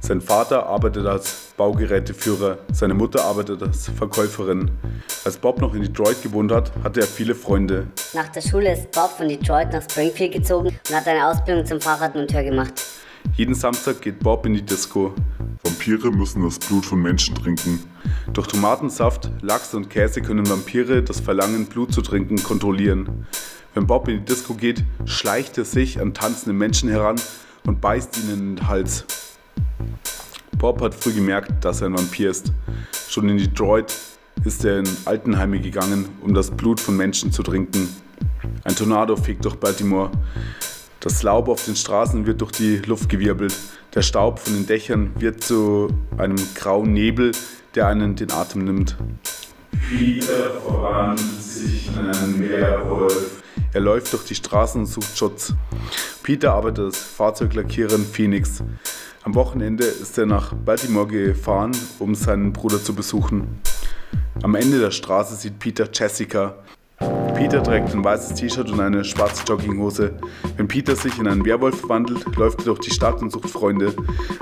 Sein Vater arbeitet als Baugeräteführer, seine Mutter arbeitet als Verkäuferin. Als Bob noch in Detroit gewohnt hat, hatte er viele Freunde. Nach der Schule ist Bob von Detroit nach Springfield gezogen und hat eine Ausbildung zum Fahrradmonteur gemacht. Jeden Samstag geht Bob in die Disco. Vampire müssen das Blut von Menschen trinken. Durch Tomatensaft, Lachs und Käse können Vampire das Verlangen, Blut zu trinken, kontrollieren. Wenn Bob in die Disco geht, schleicht er sich an tanzende Menschen heran und beißt ihnen in den Hals. Bob hat früh gemerkt, dass er ein Vampir ist. Schon in Detroit ist er in Altenheime gegangen, um das Blut von Menschen zu trinken. Ein Tornado fegt durch Baltimore. Das Laub auf den Straßen wird durch die Luft gewirbelt. Der Staub von den Dächern wird zu einem grauen Nebel, der einen den Atem nimmt. Peter verwandelt sich in einen Werwolf. Er läuft durch die Straßen und sucht Schutz. Peter arbeitet als Fahrzeuglackierer in Phoenix. Am Wochenende ist er nach Baltimore gefahren, um seinen Bruder zu besuchen. Am Ende der Straße sieht Peter Jessica. Peter trägt ein weißes T-Shirt und eine schwarze Jogginghose. Wenn Peter sich in einen Werwolf verwandelt, läuft er durch die Stadt und sucht Freunde.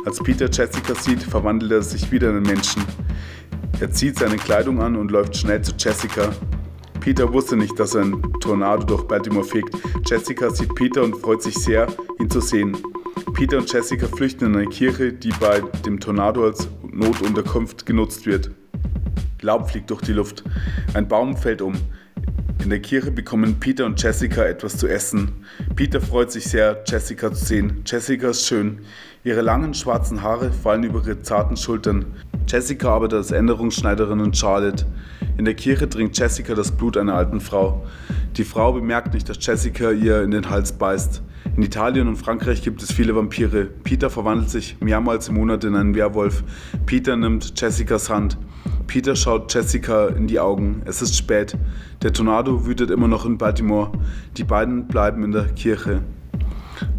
Als Peter Jessica sieht, verwandelt er sich wieder in einen Menschen. Er zieht seine Kleidung an und läuft schnell zu Jessica. Peter wusste nicht, dass ein Tornado durch Baltimore fegt. Jessica sieht Peter und freut sich sehr, ihn zu sehen. Peter und Jessica flüchten in eine Kirche, die bei dem Tornado als Notunterkunft genutzt wird. Laub fliegt durch die Luft. Ein Baum fällt um. In der Kirche bekommen Peter und Jessica etwas zu essen. Peter freut sich sehr, Jessica zu sehen. Jessica ist schön. Ihre langen schwarzen Haare fallen über ihre zarten Schultern. Jessica arbeitet als Änderungsschneiderin in Charlotte. In der Kirche trinkt Jessica das Blut einer alten Frau. Die Frau bemerkt nicht, dass Jessica ihr in den Hals beißt. In Italien und Frankreich gibt es viele Vampire. Peter verwandelt sich mehrmals im Monat in einen Werwolf. Peter nimmt Jessicas Hand. Peter schaut Jessica in die Augen. Es ist spät. Der Tornado wütet immer noch in Baltimore. Die beiden bleiben in der Kirche.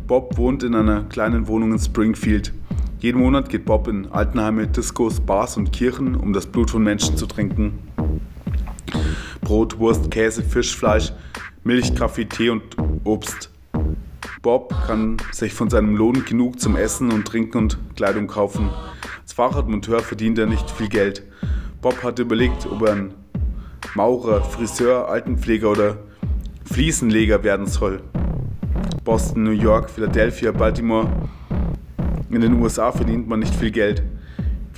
Bob wohnt in einer kleinen Wohnung in Springfield. Jeden Monat geht Bob in Altenheime, Discos, Bars und Kirchen, um das Blut von Menschen zu trinken. Brot, Wurst, Käse, Fisch, Fleisch, Milch, Kaffee, Tee und Obst. Bob kann sich von seinem Lohn genug zum Essen und Trinken und Kleidung kaufen. Als Fahrradmonteur verdient er nicht viel Geld. Bob hat überlegt, ob er ein Maurer, Friseur, Altenpfleger oder Fliesenleger werden soll. Boston, New York, Philadelphia, Baltimore. In den USA verdient man nicht viel Geld.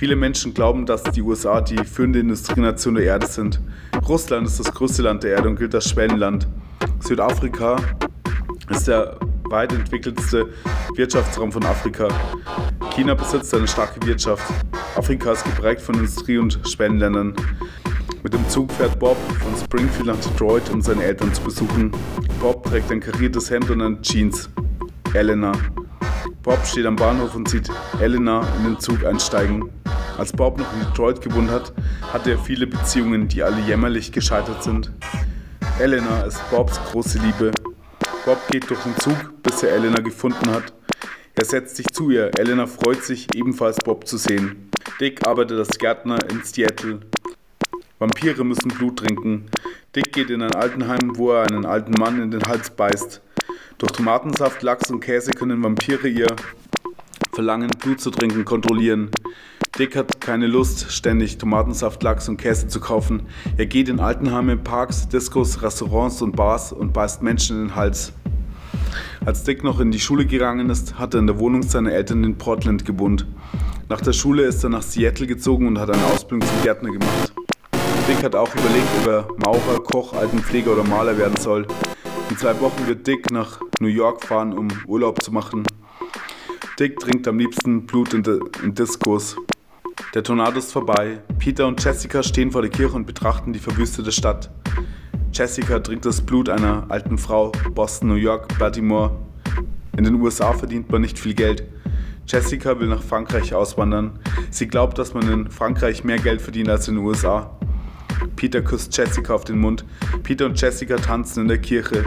Viele Menschen glauben, dass die USA die führende Industrienation der Erde sind. Russland ist das größte Land der Erde und gilt als Schwellenland. Südafrika ist der weit entwickeltste Wirtschaftsraum von Afrika. China besitzt eine starke Wirtschaft. Afrika ist geprägt von Industrie- und Schwellenländern. Mit dem Zug fährt Bob von Springfield nach Detroit, um seine Eltern zu besuchen. Bob trägt ein kariertes Hemd und eine Jeans. Elena. Bob steht am Bahnhof und sieht Elena in den Zug einsteigen. Als Bob noch in Detroit gewohnt hat, hatte er viele Beziehungen, die alle jämmerlich gescheitert sind. Elena ist Bobs große Liebe Bob geht durch den Zug, bis er Elena gefunden hat. Er setzt sich zu ihr. Elena freut sich, ebenfalls Bob zu sehen. Dick arbeitet als Gärtner in Seattle. Vampire müssen Blut trinken. Dick geht in ein Altenheim, wo er einen alten Mann in den Hals beißt. Durch Tomatensaft, Lachs und Käse können Vampire ihr Verlangen, Blut zu trinken, kontrollieren. Dick hat keine Lust, ständig Tomatensaft, Lachs und Käse zu kaufen. Er geht in Altenheime, Parks, Discos, Restaurants und Bars und beißt Menschen in den Hals. Als Dick noch in die Schule gegangen ist, hat er in der Wohnung seiner Eltern in Portland gewohnt. Nach der Schule ist er nach Seattle gezogen und hat eine Ausbildung zum Gärtner gemacht. Dick hat auch überlegt, ob er Maurer, Koch, Altenpfleger oder Maler werden soll. In zwei Wochen wird Dick nach New York fahren, um Urlaub zu machen. Dick trinkt am liebsten Blut in, in Diskos. Der Tornado ist vorbei. Peter und Jessica stehen vor der Kirche und betrachten die verwüstete Stadt. Jessica trinkt das Blut einer alten Frau. Boston, New York, Baltimore. In den USA verdient man nicht viel Geld. Jessica will nach Frankreich auswandern. Sie glaubt, dass man in Frankreich mehr Geld verdient als in den USA. Peter küsst Jessica auf den Mund. Peter und Jessica tanzen in der Kirche.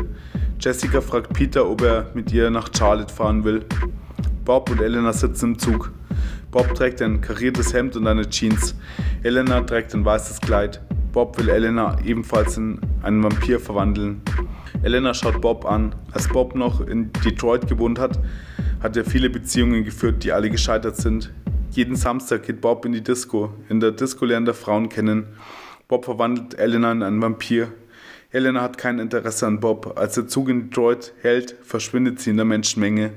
Jessica fragt Peter, ob er mit ihr nach Charlotte fahren will. Bob und Elena sitzen im Zug. Bob trägt ein kariertes Hemd und eine Jeans. Elena trägt ein weißes Kleid. Bob will Elena ebenfalls in einen Vampir verwandeln. Elena schaut Bob an. Als Bob noch in Detroit gewohnt hat, hat er viele Beziehungen geführt, die alle gescheitert sind. Jeden Samstag geht Bob in die Disco. In der Disco lernt er Frauen kennen. Bob verwandelt Elena in einen Vampir. Elena hat kein Interesse an Bob. Als der Zug in Detroit hält, verschwindet sie in der Menschenmenge.